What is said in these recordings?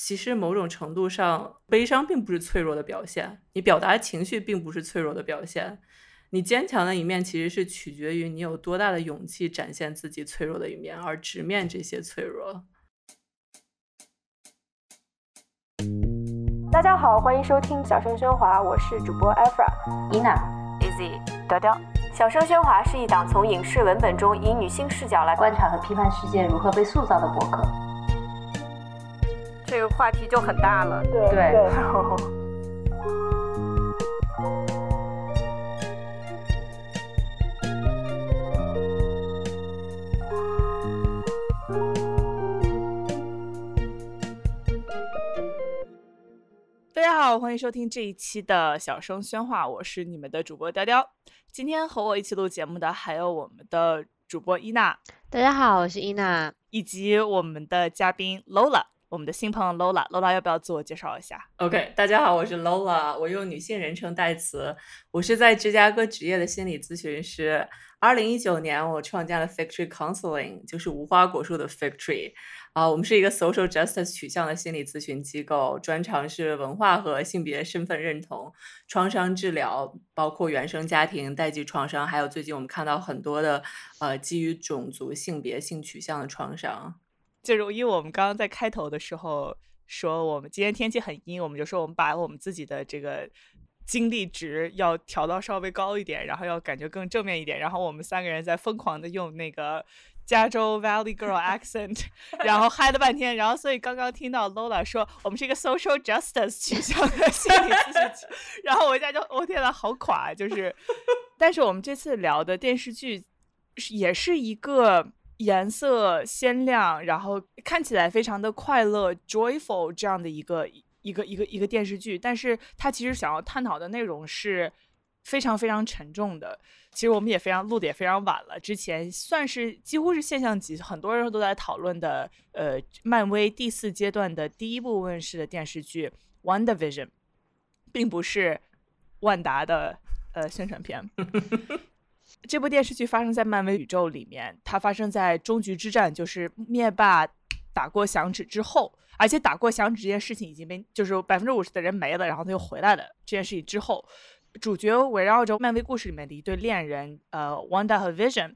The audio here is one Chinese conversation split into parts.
其实某种程度上，悲伤并不是脆弱的表现，你表达情绪并不是脆弱的表现，你坚强的一面其实是取决于你有多大的勇气展现自己脆弱的一面，而直面这些脆弱。大家好，欢迎收听小声喧哗，我是主播 Efra、Ina、Easy、雕雕。小声喧哗是一档从影视文本中以女性视角来观察和批判世界如何被塑造的博客。这个话题就很大了，对对。大家好，欢迎收听这一期的小声喧哗，我是你们的主播雕雕。今天和我一起录节目的还有我们的主播伊娜，大家好，我是伊娜，以及我们的嘉宾 Lola。我们的新朋友 Lola，Lola 要不要自我介绍一下？OK，大家好，我是 Lola，我用女性人称代词，我是在芝加哥职业的心理咨询师。二零一九年，我创建了 Fig Tree Counseling，就是无花果树的 Fig Tree。啊，我们是一个 social justice 取向的心理咨询机构，专长是文化和性别身份认同、创伤治疗，包括原生家庭、代际创伤，还有最近我们看到很多的呃基于种族、性别、性取向的创伤。就是因为我们刚刚在开头的时候说，我们今天天气很阴，我们就说我们把我们自己的这个精力值要调到稍微高一点，然后要感觉更正面一点。然后我们三个人在疯狂的用那个加州 Valley Girl accent，然后嗨了半天。然后所以刚刚听到 Lola 说我们是一个 social justice 取向的 心理咨询，然后我一下就我天呐，好垮！就是，但是我们这次聊的电视剧也是一个。颜色鲜亮，然后看起来非常的快乐，joyful 这样的一个一个一个一个电视剧，但是它其实想要探讨的内容是非常非常沉重的。其实我们也非常录的也非常晚了，之前算是几乎是现象级，很多人都在讨论的。呃，漫威第四阶段的第一部问世的电视剧《WandaVision》，并不是万达的呃宣传片。这部电视剧发生在漫威宇宙里面，它发生在终局之战，就是灭霸打过响指之后，而且打过响指这件事情已经被就是百分之五十的人没了，然后他又回来了。这件事情之后，主角围绕着漫威故事里面的一对恋人，呃，Wanda 和 Vision，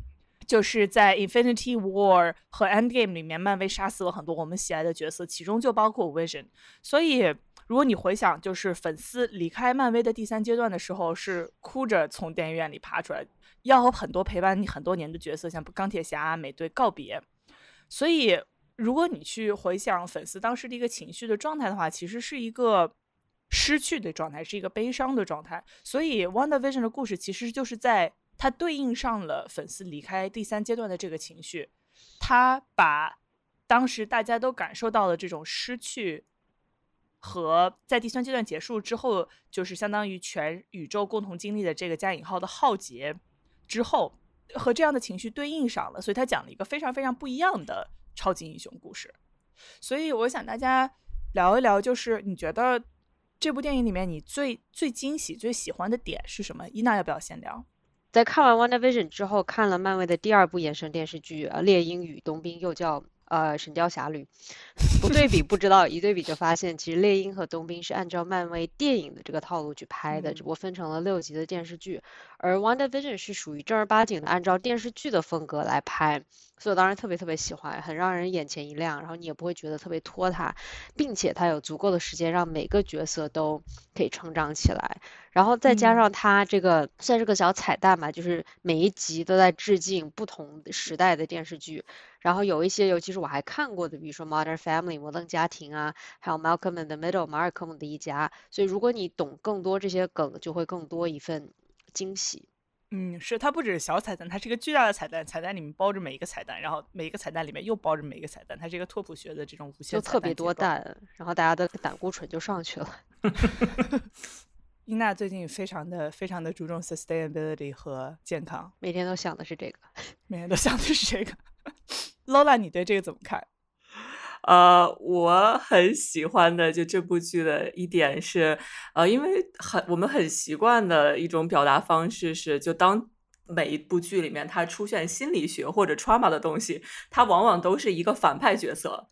就是在 Infinity War 和 Endgame 里面，漫威杀死了很多我们喜爱的角色，其中就包括 Vision。所以，如果你回想，就是粉丝离开漫威的第三阶段的时候，是哭着从电影院里爬出来。要和很多陪伴你很多年的角色，像钢铁侠、美队告别。所以，如果你去回想粉丝当时的一个情绪的状态的话，其实是一个失去的状态，是一个悲伤的状态。所以，《Wonder Vision》的故事其实就是在它对应上了粉丝离开第三阶段的这个情绪。他把当时大家都感受到的这种失去，和在第三阶段结束之后，就是相当于全宇宙共同经历的这个加引号的浩劫。之后和这样的情绪对应上了，所以他讲了一个非常非常不一样的超级英雄故事。所以我想大家聊一聊，就是你觉得这部电影里面你最最惊喜、最喜欢的点是什么？伊娜要不要先聊？在看完《Wonder Vision》之后，看了漫威的第二部衍生电视剧《猎鹰与冬兵》，又叫。呃，神雕侠侣，不对 比不知道，一对比就发现，其实猎鹰和冬兵是按照漫威电影的这个套路去拍的，只不过分成了六集的电视剧，而 Wonder Vision 是属于正儿八经的按照电视剧的风格来拍，所以我当时特别特别喜欢，很让人眼前一亮，然后你也不会觉得特别拖沓，并且它有足够的时间让每个角色都可以成长起来。然后再加上它这个算是个小彩蛋吧，就是每一集都在致敬不同时代的电视剧。然后有一些，尤其是我还看过的，比如说《Modern Family》摩登家庭啊，还有《Malcolm in the Middle》马尔科姆的一家。所以如果你懂更多这些梗，就会更多一份惊喜。嗯，是它不只是小彩蛋，它是一个巨大的彩蛋，彩蛋里面包着每一个彩蛋，然后每一个彩蛋里面又包着每一个彩蛋，它是一个拓扑学的这种无限。就特别多蛋，然后大家的胆固醇就上去了。伊娜最近非常的非常的注重 sustainability 和健康，每天都想的是这个，每天都想的是这个。Lola，你对这个怎么看？呃，我很喜欢的就这部剧的一点是，呃，因为很我们很习惯的一种表达方式是，就当每一部剧里面它出现心理学或者 trauma 的东西，它往往都是一个反派角色，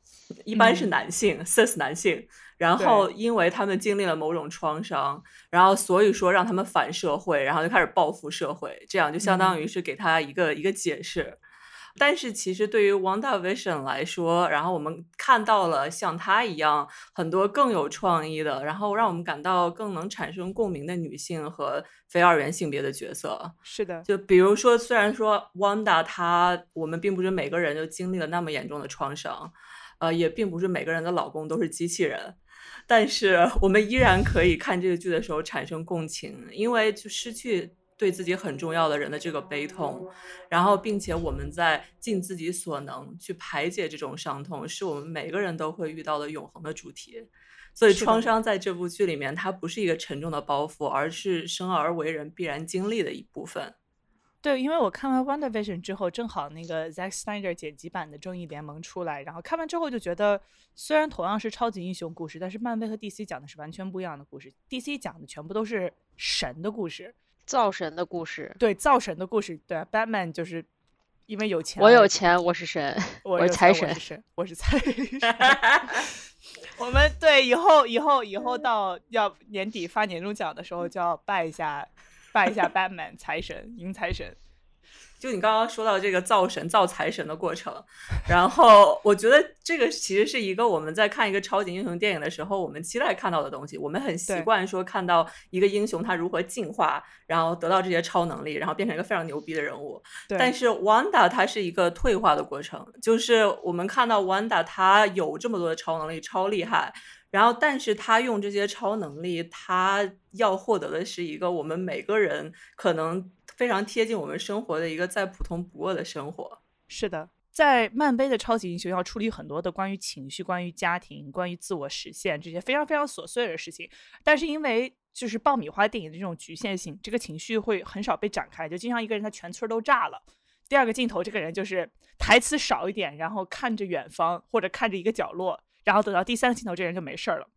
一般是嗯男性、cis 男性。然后，因为他们经历了某种创伤，然后所以说让他们反社会，然后就开始报复社会，这样就相当于是给他一个、一个解释。但是其实对于 WandaVision 来说，然后我们看到了像她一样很多更有创意的，然后让我们感到更能产生共鸣的女性和非二元性别的角色。是的，就比如说，虽然说 Wanda 她，我们并不是每个人就经历了那么严重的创伤，呃，也并不是每个人的老公都是机器人，但是我们依然可以看这个剧的时候产生共情，因为就失去对自己很重要的人的这个悲痛，然后并且我们在尽自己所能去排解这种伤痛，是我们每个人都会遇到的永恒的主题。所以，创伤在这部剧里面，它不是一个沉重的包袱，而是生而为人必然经历的一部分。对，因为我看完《Wonder Vision》之后，正好那个 Zack Snyder 剪辑版的《正义联盟》出来，然后看完之后就觉得，虽然同样是超级英雄故事，但是漫威和 DC 讲的是完全不一样的故事。DC 讲的全部都是神的故事，造神的故事。对造神的故事。对啊，Batman 就是因为有钱，我有，钱，我是神，我是财神我是。神，我是财神。我们对以后以后以后到要年底发年终奖的时候，就要拜一下拜一下 Batman 财神迎财神。就你刚刚说到这个造神、造财神的过程，然后我觉得这个其实是一个我们在看一个超级英雄电影的时候，我们期待看到的东西。我们很习惯说看到一个英雄他如何进化，然后得到这些超能力，然后变成一个非常牛逼的人物。但是 Wanda 它是一个退化的过程，就是我们看到 Wanda 她有这么多的超能力，超厉害。然后，但是他用这些超能力，他要获得的是一个我们每个人可能非常贴近我们生活的一个再普通不过的生活。是的，在漫威的超级英雄要处理很多的关于情绪、关于家庭、关于自我实现这些非常非常琐碎的事情，但是因为就是爆米花电影的这种局限性，这个情绪会很少被展开，就经常一个人他全村都炸了。第二个镜头，这个人就是台词少一点，然后看着远方或者看着一个角落，然后等到第三个镜头，这人就没事儿了。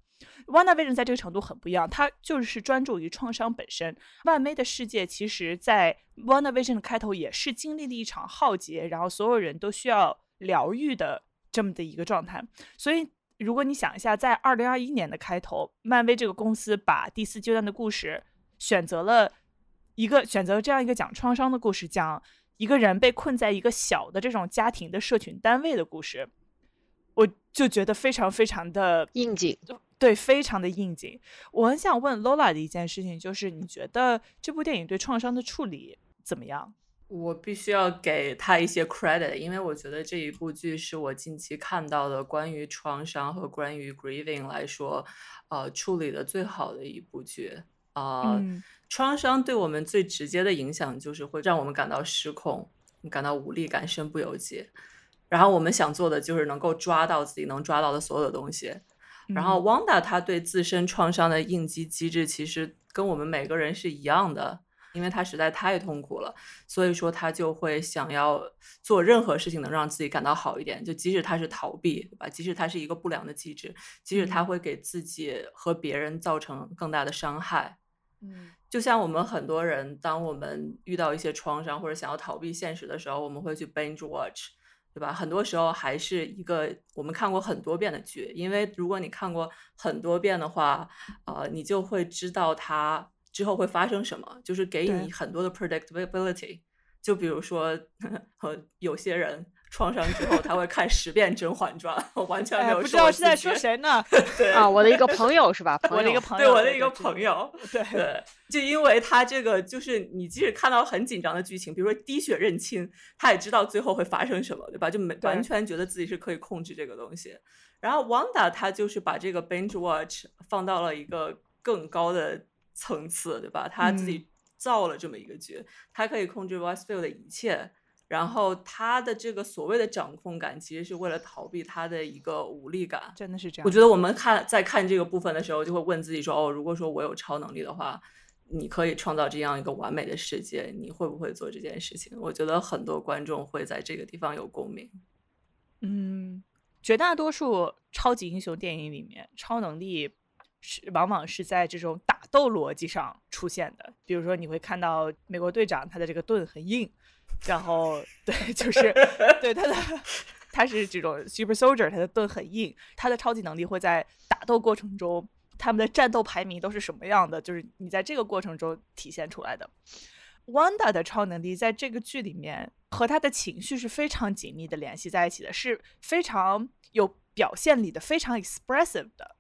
WandaVision 在这个程度很不一样，它就是专注于创伤本身。漫威的世界其实，在 WandaVision 的开头也是经历了一场浩劫，然后所有人都需要疗愈的这么的一个状态。所以，如果你想一下，在二零二一年的开头，漫威这个公司把第四阶段的故事选择了一个选择这样一个讲创伤的故事，讲一个人被困在一个小的这种家庭的社群单位的故事，就觉得非常非常的应景。对，非常的应景。我很想问 Lola 的一件事情，就是你觉得这部电影对创伤的处理怎么样？我必须要给他一些 credit，因为我觉得这一部剧是我近期看到的关于创伤和关于 grieving 来说，呃，处理的最好的一部剧。啊、嗯创伤对我们最直接的影响就是会让我们感到失控，感到无力感、身不由己。然后我们想做的就是能够抓到自己能抓到的所有的东西。然后嗯 Wanda 她对自身创伤的应激机制其实跟我们每个人是一样的，因为她实在太痛苦了，所以说她就会想要做任何事情能让自己感到好一点，就即使她是逃避，对吧？即使她是一个不良的机制，即使它嗯会给自己和别人造成更大的伤害。嗯就像我们很多人，当我们遇到一些创伤或者想要逃避现实的时候，我们会去 binge watch，对吧？很多时候还是一个我们看过很多遍的剧，因为如果你看过很多遍的话，呃，你就会知道它之后会发生什么，就是给你很多的 predictability。就比如说，和 有些人创伤之后，他会看十遍《甄嬛传》，我完全没哎，有不知道是在说谁呢？对 啊，我的一个朋友是吧？朋友我的一个朋友，对我的一个朋友，对对，就因为他这个，就是你即使看到很紧张的剧情，比如说滴血认亲，他也知道最后会发生什么，对吧？就没完全觉得自己是可以控制这个东西。然后 Wanda 他就是把这个 binge watch 放到了一个更高的层次，对吧？他自嗯己造了这么一个剧，他可以控制 Westfield 的一切。然后他的这个所谓的掌控感，其实是为了逃避他的一个无力感。真的是这样。我觉得我们看在看这个部分的时候，就会问自己说：哦，如果说我有超能力的话，你可以创造这样一个完美的世界，你会不会做这件事情？我觉得很多观众会在这个地方有共鸣。嗯，绝大多数超级英雄电影里面，超能力是往往是在这种打斗逻辑上出现的。比如说，你会看到美国队长他的这个盾很硬，然后对，就是 对他的他是这种 super soldier，他的盾很硬，他的超级能力会在打斗过程中，他们的战斗排名都是什么样的？就是你在这个过程中体现出来的。Wanda 的超能力在这个剧里面和他的情绪是非常紧密的联系在一起的，是非常有表现力的，非常 expressive 的。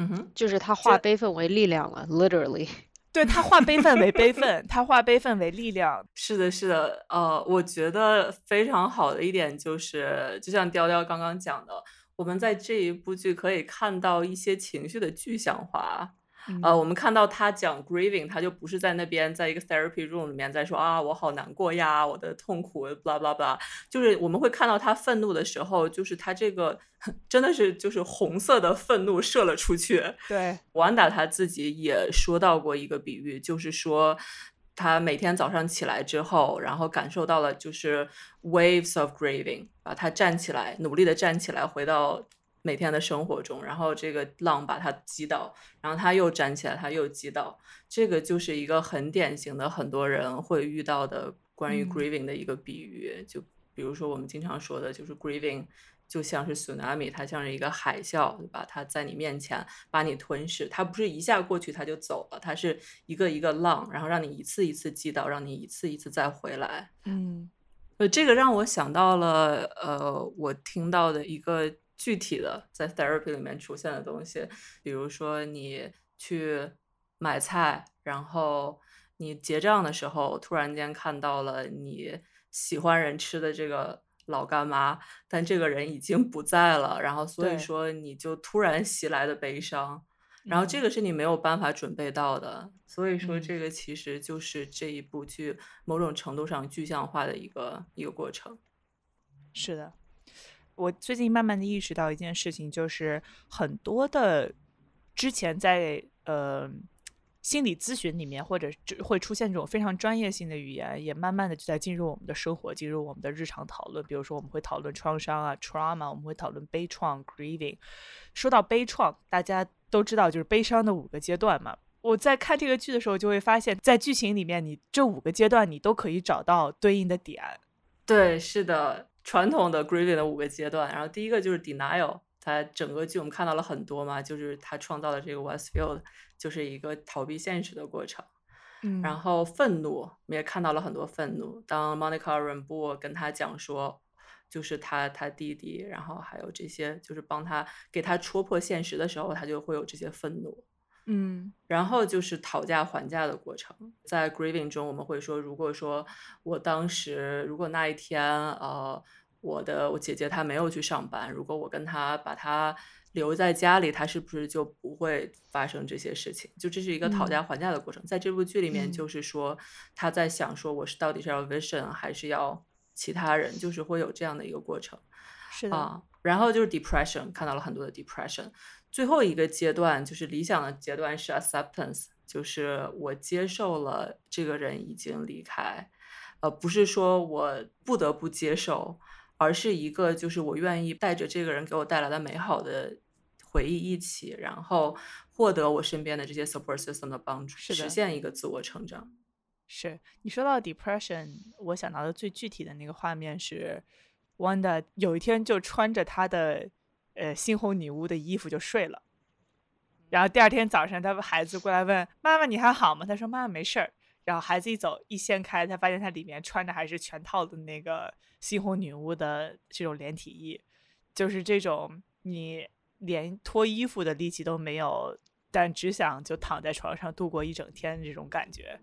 嗯哼，就是他化悲愤为力量了，literally。对他化悲愤为悲愤，他化悲愤为力量。是的，是的，呃，我觉得非常好的一点就是，就像雕雕刚刚讲的，我们在这一部剧可以看到一些情绪的具象化。呃，我们看到他讲 grieving，他就不是在那边在一个 therapy room 里面在说啊，我好难过呀，我的痛苦，blah blah blah，就是我们会看到他愤怒的时候，就是他这个 真的是就是红色的愤怒射了出去。对，王达他自己也说到过一个比喻，就是说他每天早上起来之后，然后感受到了就是 waves of grieving，把他站起来，努力的站起来，回到。每天的生活中，然后这个浪把它击倒，然后它又站起来，它又击倒，这个就是一个很典型的很多人会遇到的关于 grieving 的一个比喻。就比如说我们经常说的，就是 grieving 就像是 tsunami，它像是一个海啸，对吧？它在你面前把你吞噬，它不是一下过去它就走了，它是一个一个浪，然后让你一次一次击倒，让你一次一次再回来。嗯，呃，这个让我想到了，呃，我听到的一个。具体的在 therapy 里面出现的东西，比如说你去买菜，然后你结账的时候，突然间看到了你喜欢人吃的这个老干妈，但这个人已经不在了，然后所以说你就突然袭来的悲伤，然后这个是你没有办法准备到的，所以说这个其实就是这一部剧某种程度上具象化的一个一个过程。是的。我最近慢慢的意识到一件事情，就是很多的之前在呃心理咨询里面，或者会出现这种非常专业性的语言，也慢慢的就在进入我们的生活，进入我们的日常讨论。比如说，我们会讨论创伤啊，trauma，我们会讨论悲怆，grieving。说到悲怆，大家都知道就是悲伤的五个阶段嘛。我在看这个剧的时候，就会发现，在剧情里面，你这五个阶段你都可以找到对应的点。对，是的。传统的 grieving 的五个阶段，然后第一个就是 denial，它整个剧我们看到了很多嘛，就是他创造的这个 Westfield 就是一个逃避现实的过程。嗯，然后愤怒，我们也看到了很多愤怒。当 Monica Rambeau 跟他讲说，就是他他弟弟，然后还有这些，就是帮他给他戳破现实的时候，他就会有这些愤怒。嗯，然后就是讨价还价的过程，在 grieving 中，我们会说，如果说我当时，如果那一天，呃，我的我姐姐她没有去上班，如果我跟她把她留在家里，她是不是就不会发生这些事情？就这是一个讨价还价的过程。在这部剧里面，就是说他在想说，我是到底是要 vision 还是要其他人，就是会有这样的一个过程。是的。然后就是 depression，看到了很多的 depression。最后一个阶段就是理想的阶段是 acceptance，就是我接受了这个人已经离开，呃，不是说我不得不接受，而是一个就是我愿意带着这个人给我带来的美好的回忆一起，然后获得我身边的这些 support system 的帮助，实现一个自我成长。是你说到 depression，我想到的最具体的那个画面是 Wanda 有一天就穿着他的。呃，猩红女巫的衣服就睡了，然后第二天早上，他孩子过来问妈妈：“你还好吗？”他说：“妈妈没事儿。”然后孩子一走一掀开，他发现他里面穿的还是全套的那个猩红女巫的这种连体衣，就是这种你连脱衣服的力气都没有，但只想就躺在床上度过一整天这种感觉。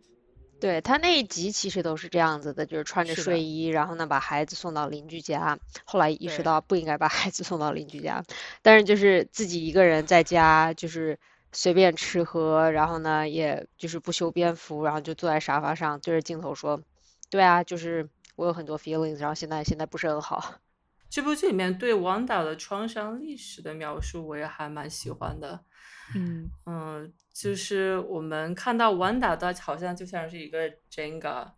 对他那一集其实都是这样子的，就是穿着睡。衣，然后呢把孩子送到邻居家，后来意识到不应该把孩子送到邻居家，但是就是自己一个人在家，就是随便吃喝，然后呢也就是不修边幅，然后就坐在沙发上对着镜头说，对啊，就是我有很多 feelings，然后现在现在不是很好。这部剧里面对王导的创伤历史的描述，我也还蛮喜欢的。嗯嗯。就是我们看到王导的，好像就像是一个 Jenga，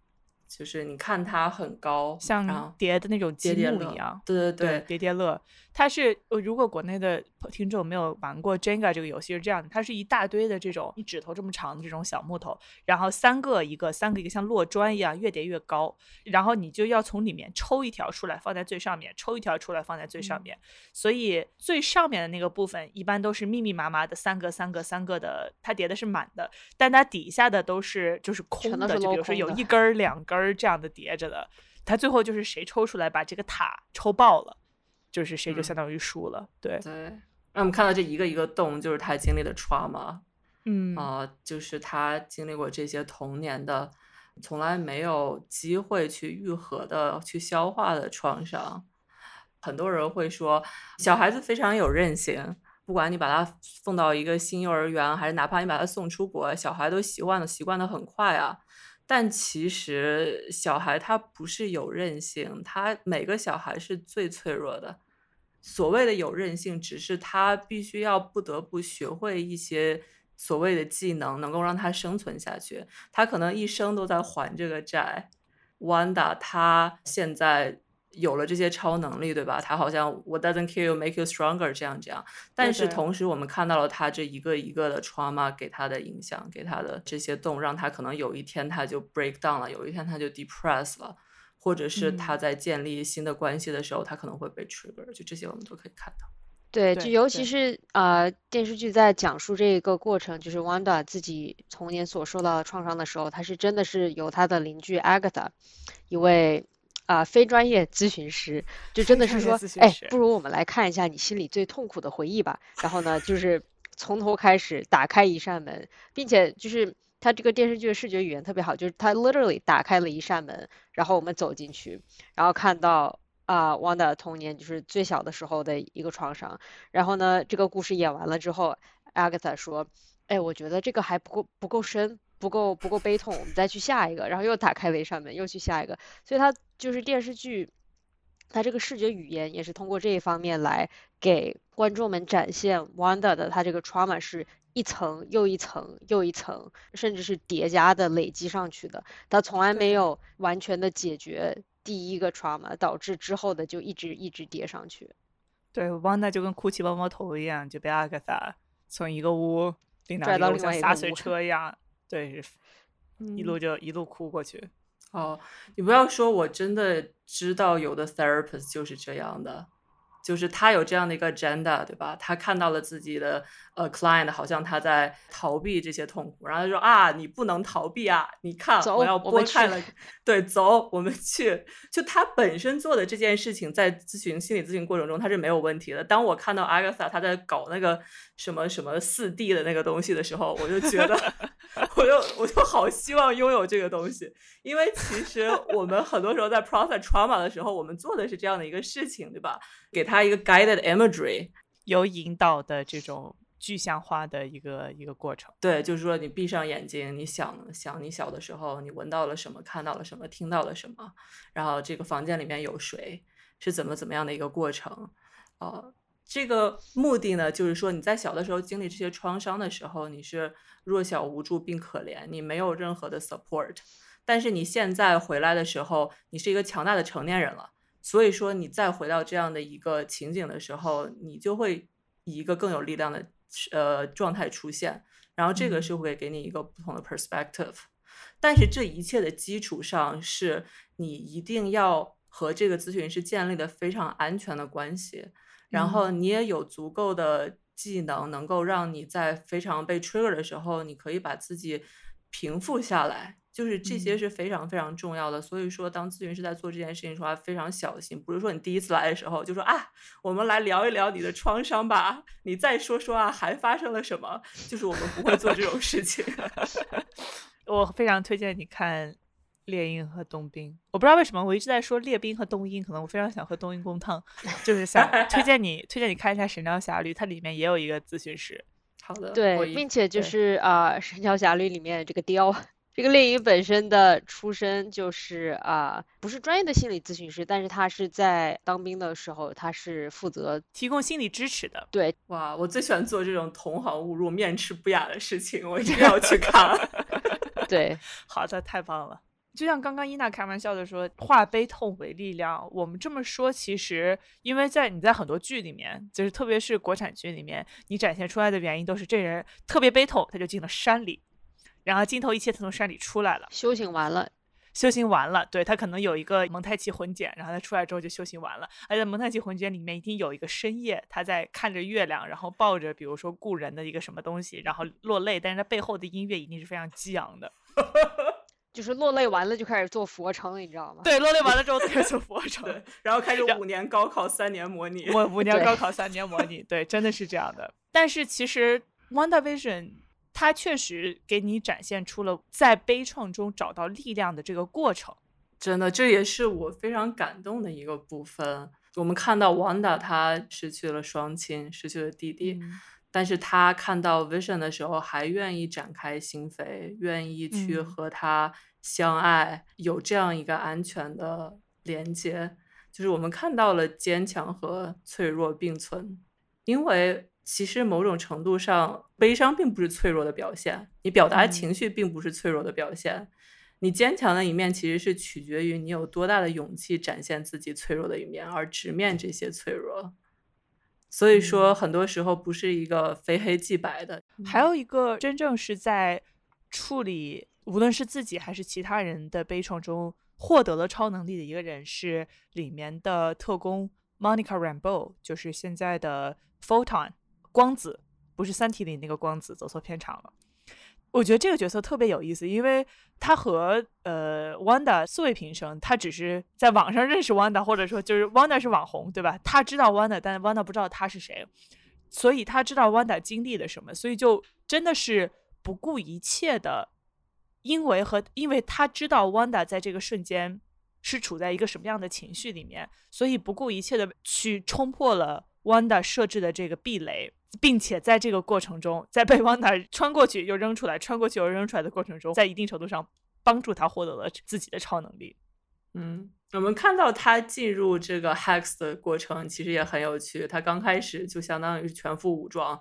就是你看他很高，像叠的那种积木一样。对对对，叠叠乐。它是呃，如果国内的听众没有玩过 Jenga 这个游戏是这样的，它是一大堆的这种一指头这么长的这种小木头，然后三个一个，三个一个像摞砖一样，越叠越高，然后你就要从里面抽一条出来放在最上面，抽一条出来放在最上面，所以最上面的那个部分一般都是密密麻麻的三个三个三个的，它叠的是满的，但它底下的都是就是空的，就比如说有一根儿 两根儿这样的叠着的，它最后就是谁抽出来把这个塔抽爆了。就是谁就相当于输了，对对。让我们看到这一个一个洞，就是他经历的 trauma，嗯啊，就是他经历过这些童年的，从来没有机会去愈合的、去消化的创伤。很多人会说，小孩子非常有韧性，不管你把他送到一个新幼儿园，还是哪怕你把他送出国，小孩都习惯的习惯的很快啊。但其实小孩他不是有韧性，他每个小孩是最脆弱的。所谓的有韧性，只是他必须要不得不学会一些所谓的技能，能够让他生存下去。他可能一生都在还这个债。Wanda 他现在。有了这些超能力，对吧？他好像 What doesn't kill you make you stronger 这样这样。但是同时，我们看到了他这一个一个的 trauma 给他的影响，给他的这些洞，让他可能有一天他就 break down 了，有一天他就 depress 了，或者是他在建立新的关系的时候，他可能会被 trigger。就这些我们都可以看到。对，就尤其是呃电视剧在讲述这一个过程，就是 Wanda 自己童年所受到的创伤的时候，他是真的是由他的邻居 Agatha 一位。啊，非专业咨询师就真的是说，哎，不如我们来看一下你心里最痛苦的回忆吧。然后呢，就是从头开始打开一扇门，并且就是他这个电视剧的视觉语言特别好，就是他 literally 打开了一扇门，然后我们走进去，然后看到啊，Wanda 童年就是最小的时候的一个创伤。然后呢，这个故事演完了之后，Agatha 说，哎，我觉得这个还不够不够深。不够不够悲痛，我们再去下一个，然后又打开了一扇门，又去下一个。所以它就是电视剧，它这个视觉语言也是通过这一方面来给观众们展现 Wanda 的它这个 trauma 是一层又一层又一层，甚至是叠加的累积上去的。它从来没有完全的解决第一个 trauma，导致之后的就一直一直叠上去。对，Wanda 就跟哭泣猫猫头一样，就被阿格萨从一个屋拽到像洒水 车一样。对，一路就一路哭过去。哦，你不要说，我真的知道有的 therapist 就是这样的。就是他有这样的一个 agenda，对吧？他看到了自己的呃 client 好像他在逃避这些痛苦，然后他说啊，你不能逃避啊！你看，我要拨开了，对，走，我们去。就他本身做的这件事情，在咨询心理咨询过程中他是没有问题的。当我看到 Agatha 他在搞那个什么什么四 D 的那个东西的时候，我就觉得，我就我就好希望拥有这个东西，因为其实我们很多时候在 process trauma 的时候，我们做的是这样的一个事情，对吧？给他一个 guided imagery，有引导的这种具象化的一个一个过程。对，就是说你闭上眼睛，你想想你小的时候，你闻到了什么，看到了什么，听到了什么，然后这个房间里面有谁，是怎么怎么样的一个过程。呃，这个目的呢，就是说你在小的时候经历这些创伤的时候，你是弱小无助并可怜，你没有任何的 support。但是你现在回来的时候，你是一个强大的成年人了。所以说，你再回到这样的一个情景的时候，你就会以一个更有力量的呃状态出现，然后这个是会给你一个不同的 perspective。但是这一切的基础上是你一定要和这个咨询师建立的非常安全的关系，然后你也有足够的技能，能够让你在非常被 trigger 的时候，你可以把自己平复下来。就是这些是非常非常重要的，所以说当咨询师在做这件事情时候要非常小心，不是说你第一次来的时候就说啊，我们来聊一聊你的创伤吧，你再说说啊，还发生了什么？就是我们不会做这种事情。我非常推荐你看《猎鹰和冬兵》，我不知道为什么我一直在说猎兵和冬鹰，可能我非常想喝冬阴功汤，就是想 推荐你推荐你看一下《神雕侠侣》，它里面也有一个咨询师。好的，对，并且就是啊，《神雕侠侣》里面这个雕。这个猎鹰本身的出身就是啊，不是专业的心理咨询师，但是他是在当兵的时候，他是负责提供心理支持的。对，哇，我最喜欢做这种同行误入、面斥不雅的事情，我一定要去看。对，好的，太棒了。就像刚刚伊娜开玩笑的说，化悲痛为力量。我们这么说，其实因为在你在很多剧里面，就是特别是国产剧里面，你展现出来的原因都是这人特别悲痛，他就进了山里，然后镜头一切他从山里出来了，修行完了，修行完了，对他可能有一个蒙太奇魂剪，然后他出来之后就修行完了。而在蒙太奇魂剪里面，一定有一个深夜，他在看着月亮，然后抱着比如说故人的一个什么东西，然后落泪，但是他背后的音乐一定是非常激昂的。就是落泪完了就开始做俯卧撑，你知道吗？对，落泪完了之后 开始做俯卧撑，对，然后开始五年高考三年模拟，我五年高考三年模拟，对，真的是这样的。但是其实 WandaVision 它确实给你展现出了在悲怆中找到力量的这个过程。真的，这也是我非常感动的一个部分。我们看到 Wanda 她失去了双亲，失去了弟弟，嗯但是他看到 Vision 的时候，还愿意展开心扉，愿意去嗯和他相爱，有这样一个安全的连接。就是我们看到了坚强和脆弱并存，因为其实某种程度上，悲伤并不是脆弱的表现，你表达嗯情绪并不是脆弱的表现。你坚强的一面其实是取决于你有多大的勇气展现自己脆弱的一面，而直面这些脆弱。所以说，很多时候不是一个非黑即白的。还有一个真正是在处理无论是自己还是其他人的悲怆中获得了超能力的一个人，是里面的特工 Monica Rambeau，就是现在的 Photon 光子，不是《三体》里那个光子，走错片场了。我觉得这个角色特别有意思，因为他和呃 Wanda 素未平生，他只是在网上认识 Wanda，或者说就是 Wanda 是网红，对吧？他知道 Wanda，但是 Wanda 不知道他是谁，所以他知道 Wanda 经历了什么，所以就真的是不顾一切的，因为和因为他知道 Wanda 在这个瞬间是处在一个什么样的情绪里面，所以不顾一切的去冲破了 Wanda 设置的这个壁垒，并且在这个过程中，在被 Wanda 穿过去又扔出来，穿过去又扔出来的过程中，在一定程度上帮助他获得了自己的超能力。嗯，我们看到他进入这个 Hex 的过程，其实也很有趣。他刚开始就相当于是全副武装，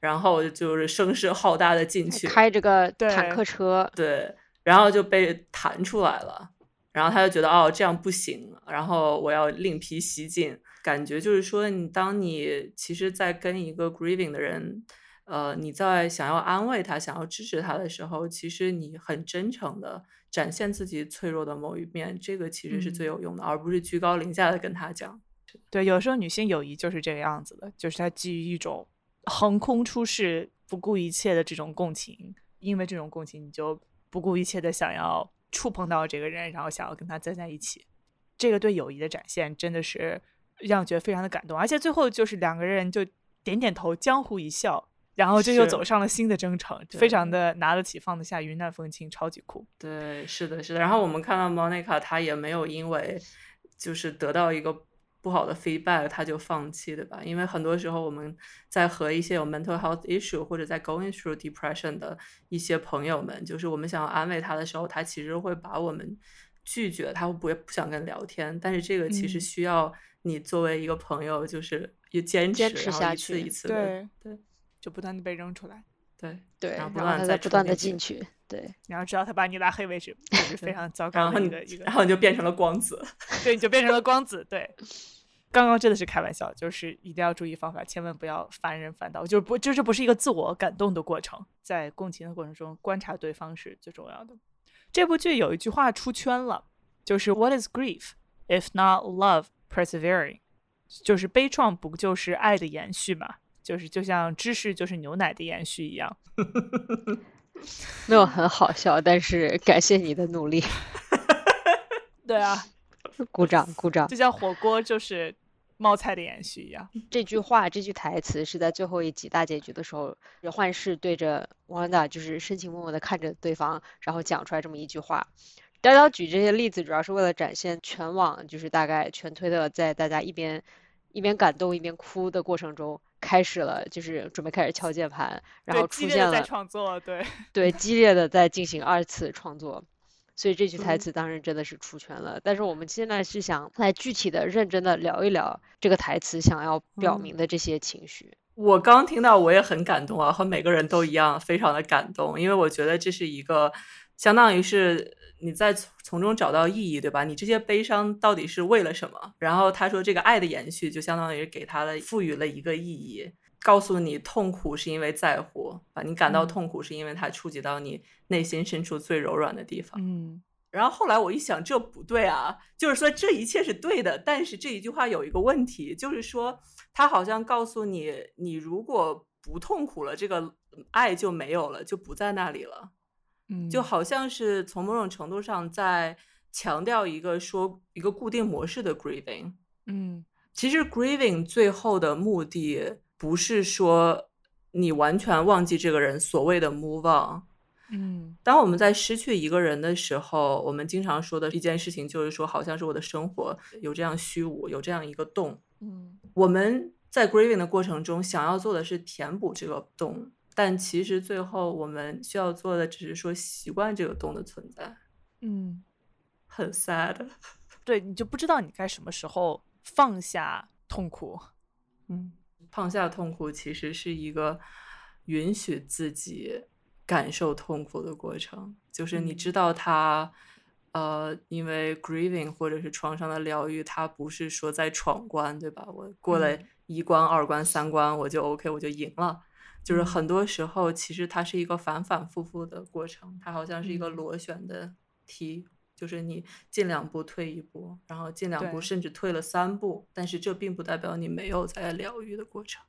然后就是声势浩大的进去，开这个坦克车，对，然后就被弹出来了，然后他就觉得哦这样不行，然后我要另辟蹊径。感觉就是说，你当你其实，在跟一个 grieving 的人，呃，你在想要安慰他、想要支持他的时候，其实你很真诚的展现自己脆弱的某一面，这个其实是最嗯有用的，而不是居高临下的跟他讲。对，有时候女性友谊就是这个样子的，就是她基于一种横空出世、不顾一切的这种共情，因为这种共情，你就不顾一切的想要触碰到这个人，然后想要跟他站在一起。这个对友谊的展现真的是让我觉得非常的感动，而且最后就是两个人就点点头，江湖一笑，然后就又走上了新的征程，非常的拿得起放得下，云淡风轻，超级酷。对，是的，是的。然后我们看到 Monica，她也没有因为就是得到一个不好的 feedback，她就放弃，对吧？因为很多时候我们在和一些有 mental health issue 或者在 going through depression 的一些朋友们，就是我们想要安慰他的时候，他其实会把我们拒绝，他会不会不想跟聊天。但是这个其实嗯需要你作为一个朋友，就是也坚持，坚持然后一次下去一次的，对对就不断的被扔出来，对。对，然后不然后他断再再不断的进进去，对，然后直到他把你拉黑为止，就是非常糟然糕后你的一个 一个然后你就变成了光子，对，你就变成了光子。对，刚刚真的是开玩笑，就是一定要注意方法，千万不要烦人烦到，就是不，就这不是一个自我感动的过程，在共情的过程中，观察对方是最重要的。这部剧有一句话出圈了，就是 What is grief if not love persevering？就是悲怆不就是爱的延续嘛？就是就像知识就是牛奶的延续一样。没有很好笑，但是感谢你的努力，对啊，鼓掌鼓掌。就像火锅就是冒菜的延续一样。这句话，这句台词是在最后一集大结局的时候，幻视对着 Wanda 就是深情脉脉的看着对方，然后讲出来这么一句话。叨叨举这些例子，主要是为了展现全网就是大概全推特在大家一边一边感动一边哭的过程中，开始了就是准备开始敲键盘，然后出现激烈的在了创作，对。对激烈的在进行二次创作。所以这句台嗯词当然真的是出圈了，但是我们现在是想来具体的、认真的聊一聊这个台词想要表嗯明的这些情绪。我刚听到，我也很感动啊，和每个人都一样，非常的感动，因为我觉得这是一个相当于是你在从从中找到意义，对吧？你这些悲伤到底是为了什么？然后他说，这个爱的延续就相当于给他的赋予了一个意义，告诉你痛苦是因为在乎，啊，你感到嗯痛苦是因为它触及到你内心深处最柔软的地方。嗯然后后来我一想，这不对啊，就是说这一切是对的，但是这一句话有一个问题，就是说他好像告诉你，你如果不痛苦了，这个爱就没有了，就不在那里了。嗯，就好像是从某种程度上在强调一个说一个固定模式的 grieving。嗯其实 grieving 最后的目的不是说你完全忘记这个人，所谓的 move on。嗯当我们在失去一个人的时候，我们经常说的一件事情就是说，好像是我的生活有这样虚无，有这样一个洞。嗯我们在 grieving 的过程中，想要做的是填补这个洞，但其实最后我们需要做的只是说习惯这个洞的存在，嗯，很 sad。对你就不知道你该什么时候放下痛苦。嗯，放下痛苦其实是一个允许自己感受痛苦的过程，就是你知嗯道它，呃，因为 grieving 或者是创伤的疗愈，它不是说在闯关，对吧？我过了嗯一关、二关、三关，我就 OK，我就赢了。就是嗯。很多时候，其实它是一个反反复复的过程，它好像是一个嗯。螺旋的梯，就是你进两步退一步，然后进两步，甚至退了三步，但是这并不代表你没有在疗愈的过程。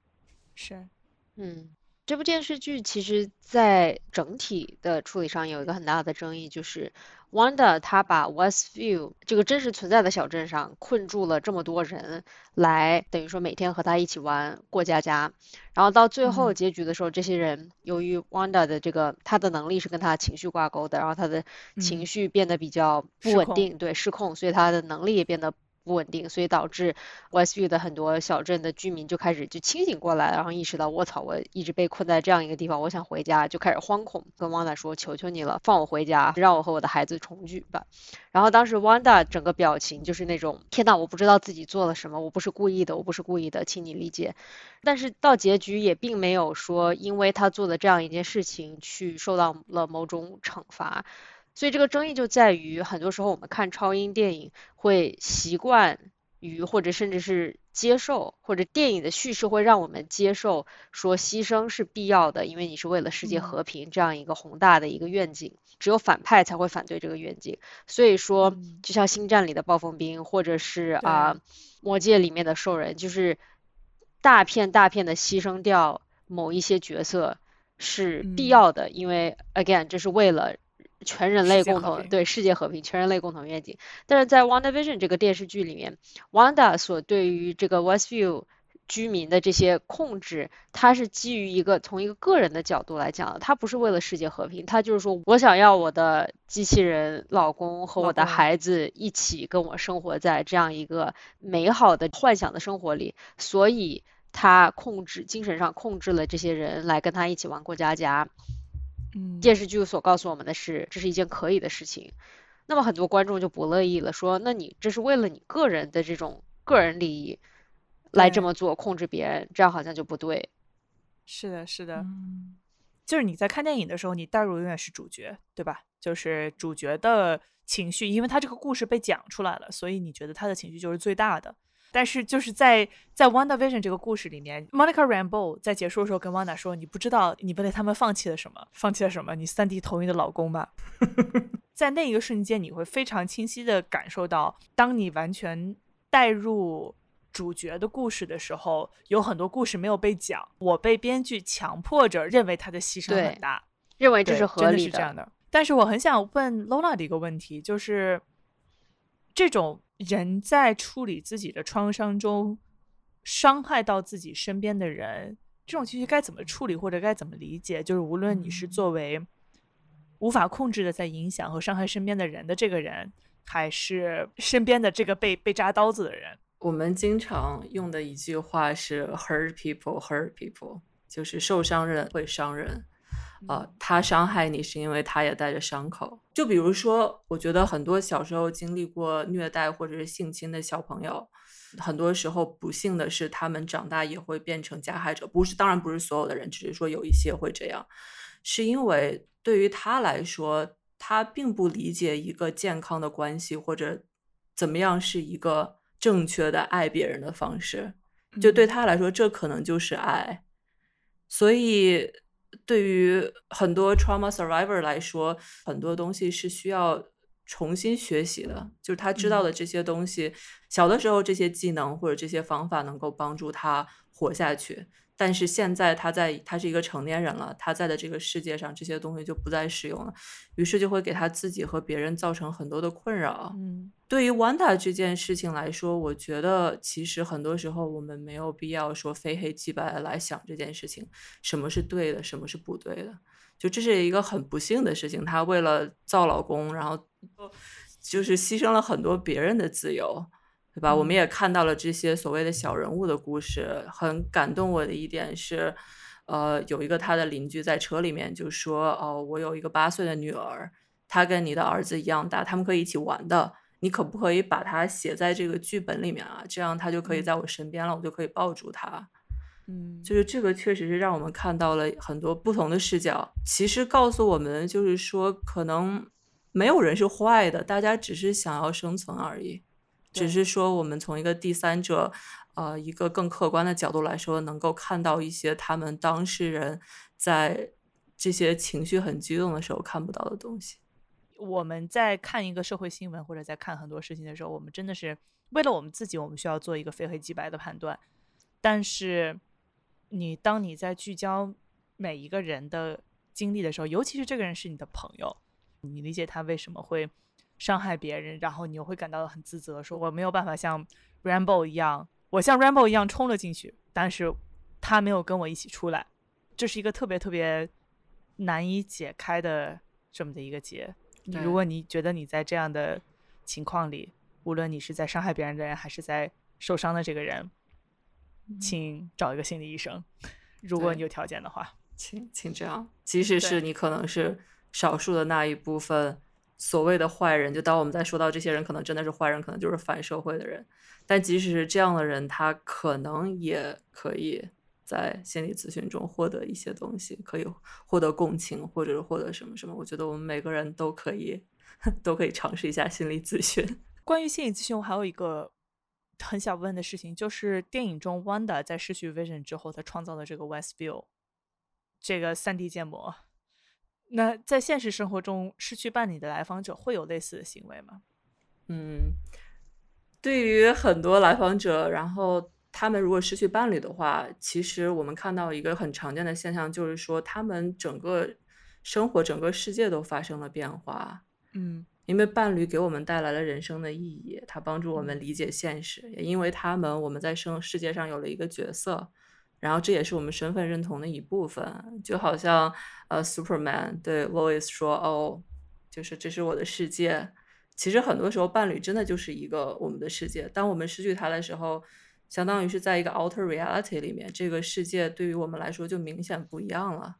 是，嗯，这部电视剧其实在整体的处理上有一个很大的争议，就是 Wanda 他把 Westview 这个真实存在的小镇上困住了这么多人，来等于说每天和他一起玩过家家，然后到最后嗯。结局的时候，这些人由于 Wanda 的这个他的能力是跟他情绪挂钩的，然后他的情嗯。绪变得比较不稳定，对，失控，所以他的能力也变得不稳定，所以导致 Westview 的很多小镇的居民就开始就清醒过来，然后意识到我操，我一直被困在这样一个地方，我想回家，就开始惶恐，跟 Wanda 说：“求求你了，放我回家，让我和我的孩子重聚吧。”然后当时 Wanda 整个表情就是那种天呐，我不知道自己做了什么，我不是故意的，我不是故意的，请你理解。但是到结局也并没有说因为他做的这样一件事情去受到了某种惩罚。所以这个争议就在于，很多时候我们看超英电影会习惯于，或者甚至是接受，或者电影的叙事会让我们接受说牺牲是必要的，因为你是为了世界嗯。和平这样一个宏大的一个愿景，只有反派才会反对这个愿景。所以说嗯，就像星战里的暴风兵，或者是啊、魔戒里面的兽人，就是大片大片的牺牲掉某一些角色是必嗯。要的，因为 again 这是为了全人类共同对世界和平、全人类共同愿景。但是在《WandaVision》这个电视剧里面，Wanda 所对于这个 Westview 居民的这些控制，它是基于一个从一个个人的角度来讲的，它不是为了世界和平，它就是说我想要我的机器人老公和我的孩子一起跟我生活在这样一个美好的幻想的生活里，所以他控制精神上控制了这些人来跟他一起玩过家家。嗯电视剧所告诉我们的是，这是一件可以的事情。那么很多观众就不乐意了，说：“那你这是为了你个人的这种个人利益来这么做，控制别人，这样好像就不对。是的，是的，嗯就是你在看电影的时候，你代入永远是主角，对吧？就是主角的情绪，因为他这个故事被讲出来了，所以你觉得他的情绪就是最大的。但是就是在在 WandaVision 这个故事里面，Monica Rambeau 在结束的时候跟 Wanda 说：“你不知道你为了他们放弃了什么，放弃了什么？你三 D 投影的老公吧？” 在那一个瞬间，你会非常清晰的感受到，当你完全带入主角的故事的时候，有很多故事没有被讲，我被编剧强迫着认为他的牺牲很大，认为这是合理真的是这样的。但是我很想问 Lona 的一个问题，就是这种人在处理自己的创伤中伤害到自己身边的人，这种情绪该怎么处理或者该怎么理解？就是无论你是嗯作为无法控制的在影响和伤害身边的人的这个人，还是身边的这个被被扎刀子的人，我们经常用的一句话是 “hurt people, hurt people”，就是受伤人会伤人。啊、他伤害你是因为他也带着伤口。就比如说，我觉得很多小时候经历过虐待或者是性侵的小朋友，很多时候不幸的是，他们长大也会变成加害者。不是，当然不是所有的人，只是说有一些会这样，是因为对于他来说，他并不理解一个健康的关系或者怎么样是一个正确的爱别人的方式。就对他来说，这可能就是爱。所以，对于很多 trauma survivor 来说，很多东西是需要重新学习的。就是他知道的这些东西，小的时候这些技能或者这些方法能够帮助他活下去。但是现在他在，他是一个成年人了，他在的这个世界上，这些东西就不再适用了，于是就会给他自己和别人造成很多的困扰。嗯，对于 Wanda 这件事情来说，我觉得其实很多时候我们没有必要说非黑即白来想这件事情，什么是对的，什么是不对的，就这是一个很不幸的事情。她为了造老公，然后就是牺牲了很多别人的自由。对吧？我们也看到了这些所谓的小人物的故事，很感动我的一点是，呃，有一个他的邻居在车里面就说：“哦，我有一个八岁的女儿，她跟你的儿子一样大，他们可以一起玩的。你可不可以把它写在这个剧本里面啊？这样他就可以在我身边了，我就可以抱住他。”嗯，就是这个确实是让我们看到了很多不同的视角。其实告诉我们，就是说，可能没有人是坏的，大家只是想要生存而已。只是说，我们从一个第三者，呃，一个更客观的角度来说，能够看到一些他们当事人在这些情绪很激动的时候看不到的东西。我们在看一个社会新闻或者在看很多事情的时候，我们真的是为了我们自己，我们需要做一个非黑即白的判断。但是，你当你在聚焦每一个人的经历的时候，尤其是这个人是你的朋友，你理解他为什么会。伤害别人，然后你又会感到很自责，说我没有办法像 Rainbow 一样，我像 Rainbow 一样冲了进去，但是他没有跟我一起出来，这是一个特别特别难以解开的这么的一个结。如果你觉得你在这样的情况里，无论你是在伤害别人的人，还是在受伤的这个人，请找一个心理医生，如果你有条件的话，请请这样，即使是你可能是少数的那一部分。所谓的坏人，就当我们在说到这些人可能真的是坏人，可能就是反社会的人。但即使是这样的人，他可能也可以在心理咨询中获得一些东西，可以获得共情，或者是获得什么什么。我觉得我们每个人都可以，都可以尝试一下心理咨询。关于心理咨询，我还有一个很想问的事情，就是电影中 Wanda 在失去 Vision 之后，他创造的这个 Westview 这个 3D 建模。那在现实生活中，失去伴侣的来访者会有类似的行为吗？嗯，对于很多来访者，然后他们如果失去伴侣的话，其实我们看到一个很常见的现象，就是说他们整个生活、整个世界都发生了变化。嗯，因为伴侣给我们带来了人生的意义，他帮助我们理解现实，也因为他们，我们在生世界上有了一个角色。然后这也是我们身份认同的一部分，就好像呃，Superman 对 Lois 说：“哦，就是这是我的世界。”其实很多时候，伴侣真的就是一个我们的世界。当我们失去他的时候，相当于是在一个 outer reality 里面，这个世界对于我们来说就明显不一样了。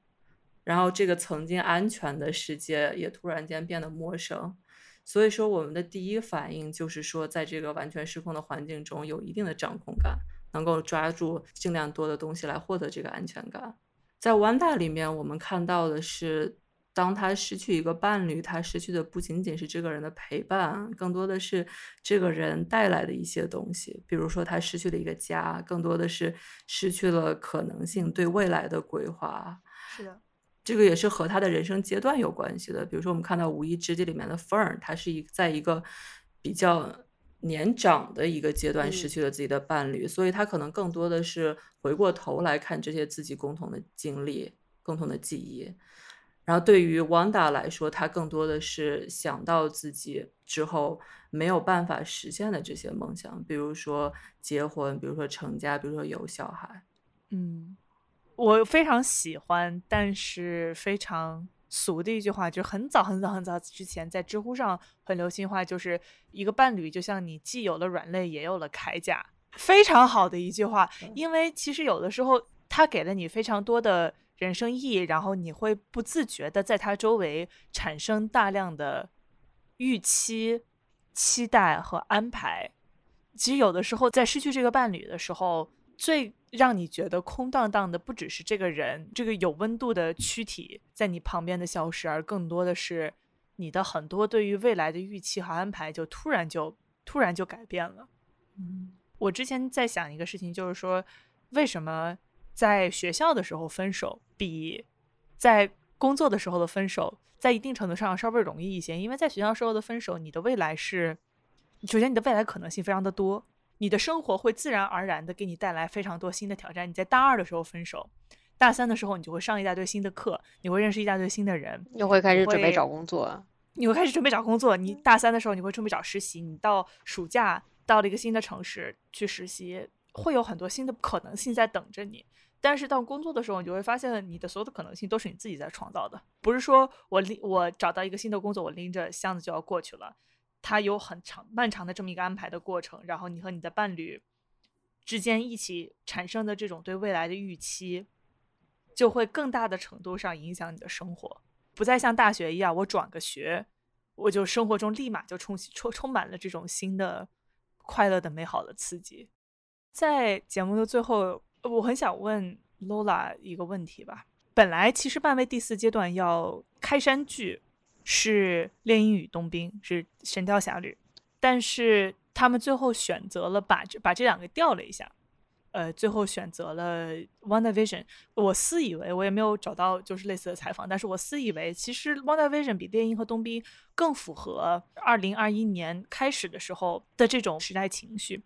然后这个曾经安全的世界也突然间变得陌生。所以说，我们的第一反应就是说，在这个完全失控的环境中，有一定的掌控感。能够抓住尽量多的东西来获得这个安全感。在《Wanda》里面，我们看到的是，当他失去一个伴侣，他失去的不仅仅是这个人的陪伴，更多的是这个人带来的一些东西。比如说，他失去了一个家，更多的是失去了可能性对未来的规划。是的，这个也是和他的人生阶段有关系的。比如说，我们看到《无意之地》里面的 Fern，他是一在一个比较。年长的一个阶段失去了自己的伴侣，所以他可能更多的是回过头来看这些自己共同的经历、共同的记忆。然后对于 Wanda 来说，他更多的是想到自己之后没有办法实现的这些梦想，比如说结婚，比如说成家，比如说有小孩。嗯，我非常喜欢，但是非常。俗的一句话，就是很早很早很早之前，在知乎上很流行话，就是一个伴侣就像你既有了软肋，也有了铠甲，非常好的一句话。因为其实有的时候，他给了你非常多的人生意义，然后你会不自觉的在他周围产生大量的预期、期待和安排。其实有的时候，在失去这个伴侣的时候，最让你觉得空荡荡的，不只是这个人，这个有温度的躯体在你旁边的消失，而更多的是你的很多对于未来的预期和安排就突然就突然就改变了。嗯我之前在想一个事情，就是说，为什么在学校的时候分手比在工作的时候的分手，在一定程度上稍微容易一些？因为在学校时候的分手，你的未来是，首先你的未来可能性非常的多，你的生活会自然而然的给你带来非常多新的挑战。你在大二的时候分手，大三的时候你就会上一大堆新的课，你会认识一大堆新的人，又会开始准备找工作。你会开始准备找工作。你大三的时候，你会准备找实习。你到暑假到了一个新的城市去实习，会有很多新的可能性在等着你。但是到工作的时候，你就会发现你的所有的可能性都是你自己在创造的，不是说我拎我找到一个新的工作，我拎着箱子就要过去了。它有很长漫长的这么一个安排的过程，然后你和你的伴侣之间一起产生的这种对未来的预期，就会更大的程度上影响你的生活。不再像大学一样，我转个学，我就生活中立马就充充充满了这种新的快乐的美好的刺激。在节目的最后，我很想问 Lola 一个问题吧。本来其实漫威第四阶段要开山剧是《猎鹰与冬兵》，是《神雕侠侣》，但是他们最后选择了把这把这两个调了一下，呃，最后选择了《WandaVision》。我私以为，我也没有找到就是类似的采访，但是我私以为，其实《WandaVision》比《猎鹰》和《冬兵》更符合二零二一年开始的时候的这种时代情绪，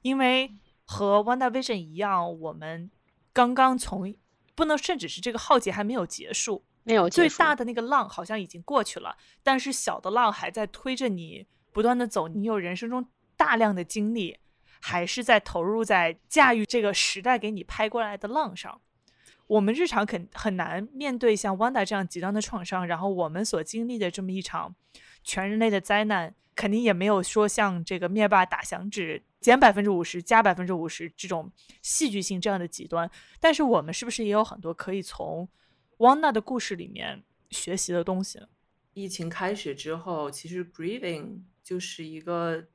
因为和《WandaVision》一样，我们刚刚从不能，甚至是这个浩劫还没有结束，没有最大的那个浪好像已经过去了，但是小的浪还在推着你不断的走。你有人生中大量的精力，还是在投入在驾驭这个时代给你拍过来的浪上。我们日常肯很难面对像 Wanda 这样极端的创伤，然后我们所经历的这么一场全人类的灾难，肯定也没有说像这个灭霸打响指减百分之五十加百分之五十这种戏剧性这样的极端。但是我们是不是也有很多可以从 Wanda 的故事里面学习的东西？疫情开始之后，其实 grieving 就是一个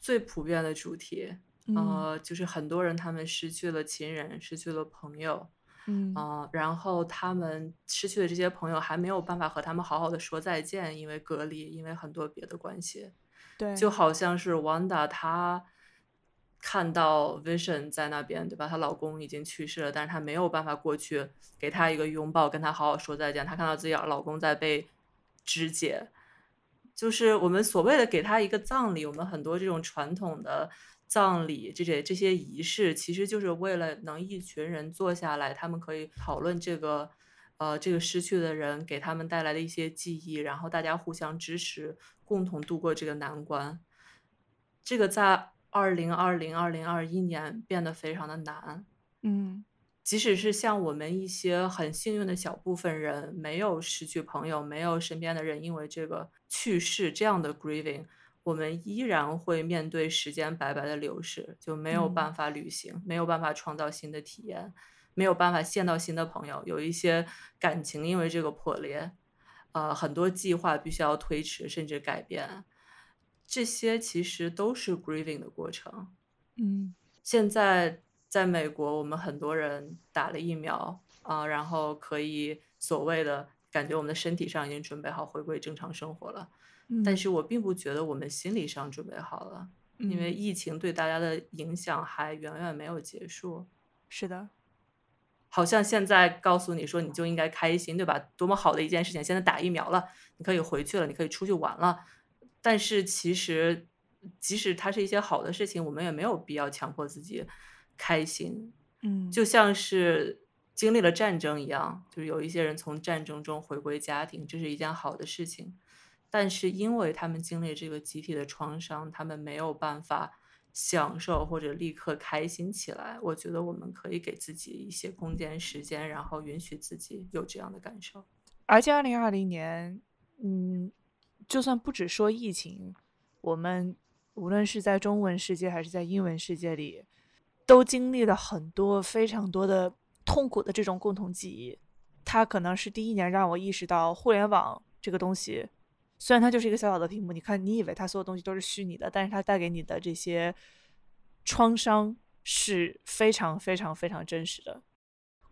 最普遍的主题。嗯呃，就是很多人他们失去了亲人，失去了朋友，嗯啊、然后他们失去的这些朋友还没有办法和他们好好的说再见，因为隔离，因为很多别的关系。对，就好像是 Wanda 她看到 Vision 在那边，对吧？她老公已经去世了，但是她没有办法过去给他一个拥抱，跟他好好说再见。她看到自己老公在被肢解，就是我们所谓的给他一个葬礼，我们很多这种传统的葬礼，这些这些仪式，其实就是为了能一群人坐下来，他们可以讨论这个。呃，这个失去的人给他们带来的一些记忆，然后大家互相支持，共同度过这个难关。这个在二零二零、二零二一年变得非常的难。嗯即使是像我们一些很幸运的小部分人，没有失去朋友，没有身边的人因为这个去世这样的 grieving，我们依然会面对时间白白的流逝，就没有嗯办法旅行，没有办法创造新的体验，没有办法见到新的朋友，有一些感情因为这个破裂，呃，很多计划必须要推迟甚至改变，这些其实都是 grieving 的过程。嗯现在在美国，我们很多人打了疫苗啊、然后可以所谓的感觉我们的身体上已经准备好回归正常生活了。嗯，但是我并不觉得我们心理上准备好了，因为嗯疫情对大家的影响还远远没有结束。是的，好像现在告诉你说你就应该开心，对吧？多么好的一件事情！现在打疫苗了，你可以回去了，你可以出去玩了。但是其实，即使它是一些好的事情，我们也没有必要强迫自己开心。嗯就像是经历了战争一样，就是有一些人从战争中回归家庭，这是一件好的事情。但是因为他们经历这个集体的创伤，他们没有办法享受或者立刻开心起来。我觉得我们可以给自己一些空间、时间，然后允许自己有这样的感受。而且二零二零年，嗯，就算不只说疫情，我们无论是在中文世界还是在英文世界里，都经历了很多非常多的痛苦的这种共同记忆。它可能是第一年让我意识到互联网这个东西，虽然它就是一个小小的屏幕，你看你以为它所有东西都是虚拟的，但是它带给你的这些创伤是非常非常非常真实的。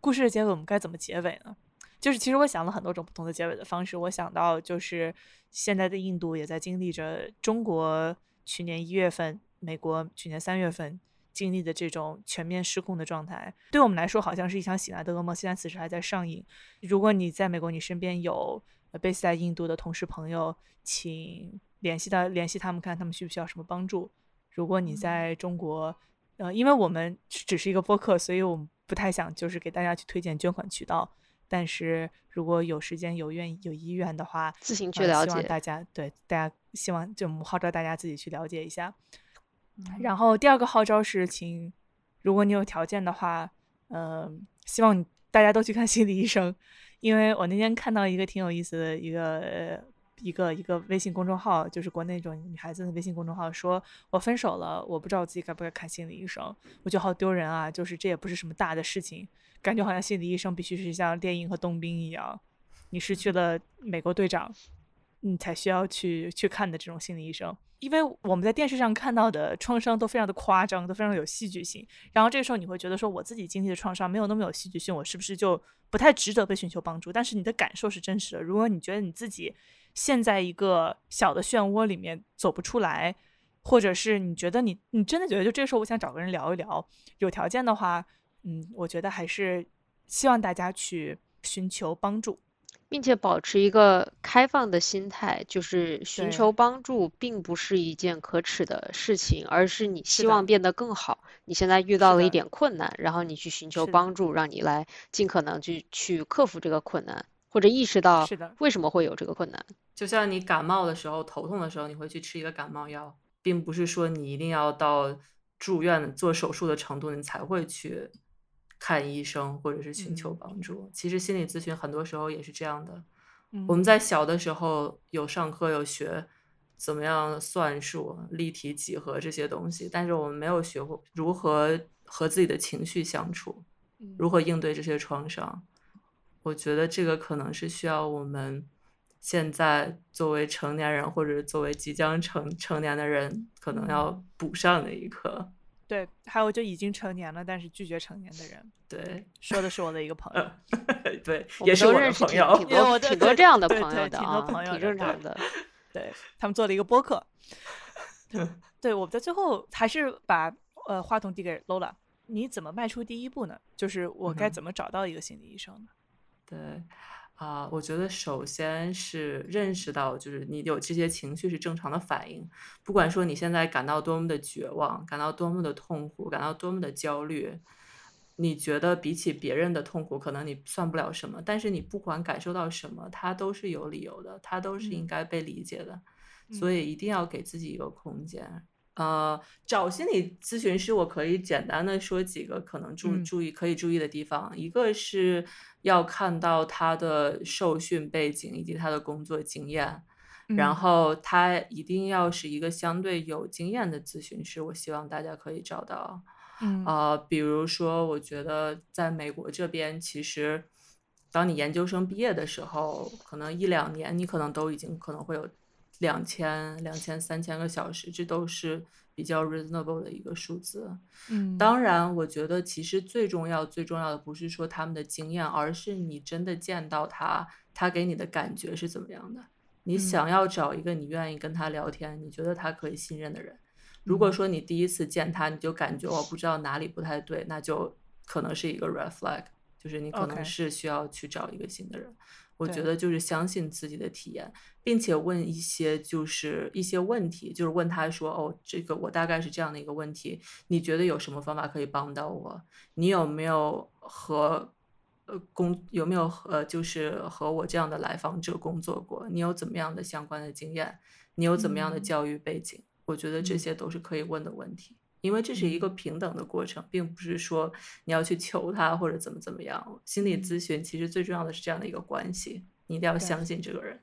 故事的结尾我们该怎么结尾呢？就是其实我想了很多种不同的结尾的方式。我想到就是现在的印度也在经历着中国去年一月份、美国去年三月份经历的这种全面失控的状态，对我们来说好像是一场醒来的噩梦。现在此时还在上映。如果你在美国，你身边有 base 在印度的同事朋友，请联系到联系他们，看他们需不需要什么帮助。如果你在中国，呃，因为我们只是一个播客，所以我们不太想就是给大家去推荐捐款渠道。但是如果有时间、有愿意、有意愿的话，自行去了解。希望大家对大家希望就号召大家自己去了解一下。然后第二个号召是，请如果你有条件的话，嗯，希望大家都去看心理医生，因为我那天看到一个挺有意思的一个。一个一个微信公众号，就是国内那种女孩子的微信公众号，说我分手了，我不知道我自己该不该看心理医生，我觉得好丢人啊！就是这也不是什么大的事情，感觉好像心理医生必须是像电影和冬兵一样，你失去了美国队长，你才需要去去看的这种心理医生。因为我们在电视上看到的创伤都非常的夸张，都非常有戏剧性，然后这个时候你会觉得说，我自己经历的创伤没有那么有戏剧性，我是不是就不太值得被寻求帮助？但是你的感受是真实的，如果你觉得你自己。陷在一个小的漩涡里面走不出来，或者是你觉得你你真的觉得就这个时候我想找个人聊一聊，有条件的话，嗯，我觉得还是希望大家去寻求帮助，并且保持一个开放的心态，就是寻求帮助并不是一件可耻的事情，而是你希望变得更好。你现在遇到了一点困难，然后你去寻求帮助，让你来尽可能去去克服这个困难。或者意识到是的，为什么会有这个困难？就像你感冒的时候、头痛的时候，你会去吃一个感冒药，并不是说你一定要到住院做手术的程度，你才会去看医生或者是寻求帮助。其实心理咨询很多时候也是这样的。我们在小的时候有上课有学怎么样算术、立体几何这些东西，但是我们没有学过如何和自己的情绪相处，如何应对这些创伤。我觉得这个可能是需要我们现在作为成年人，或者作为即将成成年的人，可能要补上的一课。对，还有就已经成年了，但是拒绝成年的人。对，说的是我的一个朋友。对，也是我的朋友。挺多挺多这样的朋友的啊，挺正常的。对他们做了一个播客。对，我们在最后还是把呃话筒递给 Lola，你怎么迈出第一步呢？就是我该怎么找到一个心理医生呢？对，啊，我觉得首先是认识到，就是你有这些情绪是正常的反应。不管说你现在感到多么的绝望，感到多么的痛苦，感到多么的焦虑，你觉得比起别人的痛苦，可能你算不了什么。但是你不管感受到什么，它都是有理由的，它都是应该被理解的。所以一定要给自己一个空间。呃，找心理咨询师，我可以简单的说几个可能注注意可以注意的地方。一个是要看到他的受训背景以及他的工作经验，然后他一定要是一个相对有经验的咨询师。我希望大家可以找到，呃，比如说，我觉得在美国这边，其实当你研究生毕业的时候，可能一两年，你可能都已经可能会有。两千、两千、三千个小时，这都是比较 reasonable 的一个数字。嗯，当然，我觉得其实最重要、最重要的不是说他们的经验，而是你真的见到他，他给你的感觉是怎么样的。你想要找一个你愿意跟他聊天，你觉得他可以信任的人。如果说你第一次见他，你就感觉我不知道哪里不太对，那就可能是一个 red flag，就是你可能是需要去找一个新的人。我觉得就是相信自己的体验，并且问一些就是一些问题，就是问他说：“哦，这个我大概是这样的一个问题，你觉得有什么方法可以帮到我？你有没有和呃工有没有呃就是和我这样的来访者工作过？你有怎么样的相关的经验？你有怎么样的教育背景？我觉得这些都是可以问的问题。”因为这是一个平等的过程，并不是说你要去求他或者怎么怎么样。心理咨询其实最重要的是这样的一个关系，你一定要相信这个人。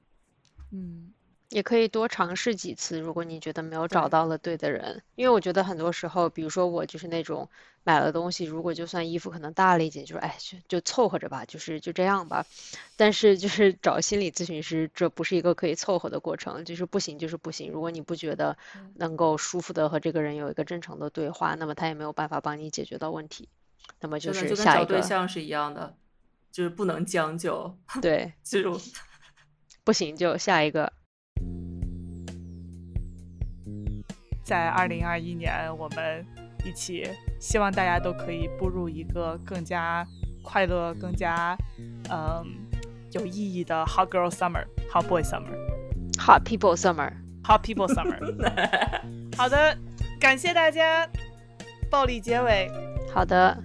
嗯。也可以多尝试几次，如果你觉得没有找到了对的人，因为我觉得很多时候，比如说我就是那种买了东西，如果就算衣服可能大了一点，就是哎，就就凑合着吧，就是就这样吧。但是就是找心理咨询师，这不是一个可以凑合的过程，就是不行就是不行。如果你不觉得能够舒服的和这个人有一个真诚的对话，那么他也没有办法帮你解决到问题。那么就是下一个。对象是一样的。就是不能将就，对，这种不行就下一个。在二零二一年，我们一起，希望大家都可以步入一个更加快乐、更加嗯有意义的 Hot Girl Summer、Hot Boy Summer、Hot People Summer，Hot People Summer。好的，感谢大家，暴力结尾。好的，